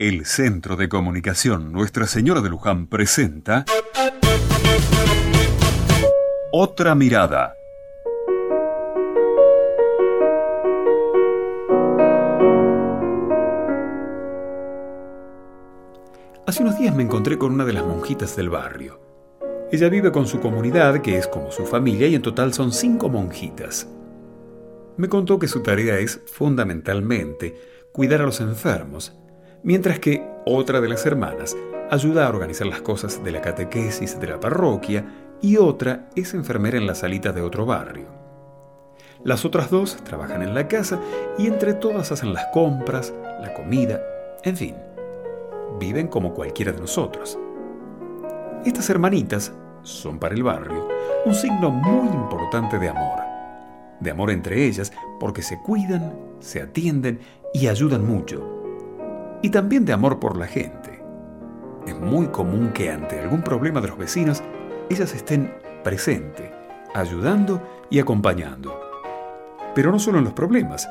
El Centro de Comunicación Nuestra Señora de Luján presenta Otra Mirada. Hace unos días me encontré con una de las monjitas del barrio. Ella vive con su comunidad, que es como su familia, y en total son cinco monjitas. Me contó que su tarea es fundamentalmente cuidar a los enfermos, mientras que otra de las hermanas ayuda a organizar las cosas de la catequesis de la parroquia y otra es enfermera en la salita de otro barrio. Las otras dos trabajan en la casa y entre todas hacen las compras, la comida, en fin, viven como cualquiera de nosotros. Estas hermanitas son para el barrio un signo muy importante de amor. De amor entre ellas porque se cuidan, se atienden y ayudan mucho. Y también de amor por la gente. Es muy común que ante algún problema de los vecinos ellas estén presentes, ayudando y acompañando. Pero no solo en los problemas,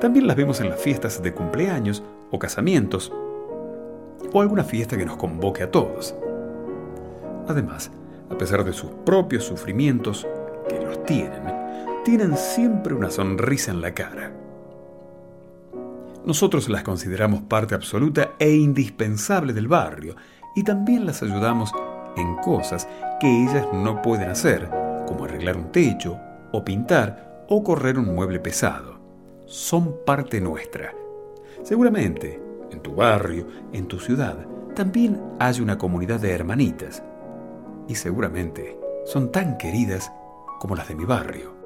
también las vemos en las fiestas de cumpleaños o casamientos o alguna fiesta que nos convoque a todos. Además, a pesar de sus propios sufrimientos, que los tienen, tienen siempre una sonrisa en la cara. Nosotros las consideramos parte absoluta e indispensable del barrio y también las ayudamos en cosas que ellas no pueden hacer, como arreglar un techo, o pintar, o correr un mueble pesado. Son parte nuestra. Seguramente, en tu barrio, en tu ciudad, también hay una comunidad de hermanitas y seguramente son tan queridas como las de mi barrio.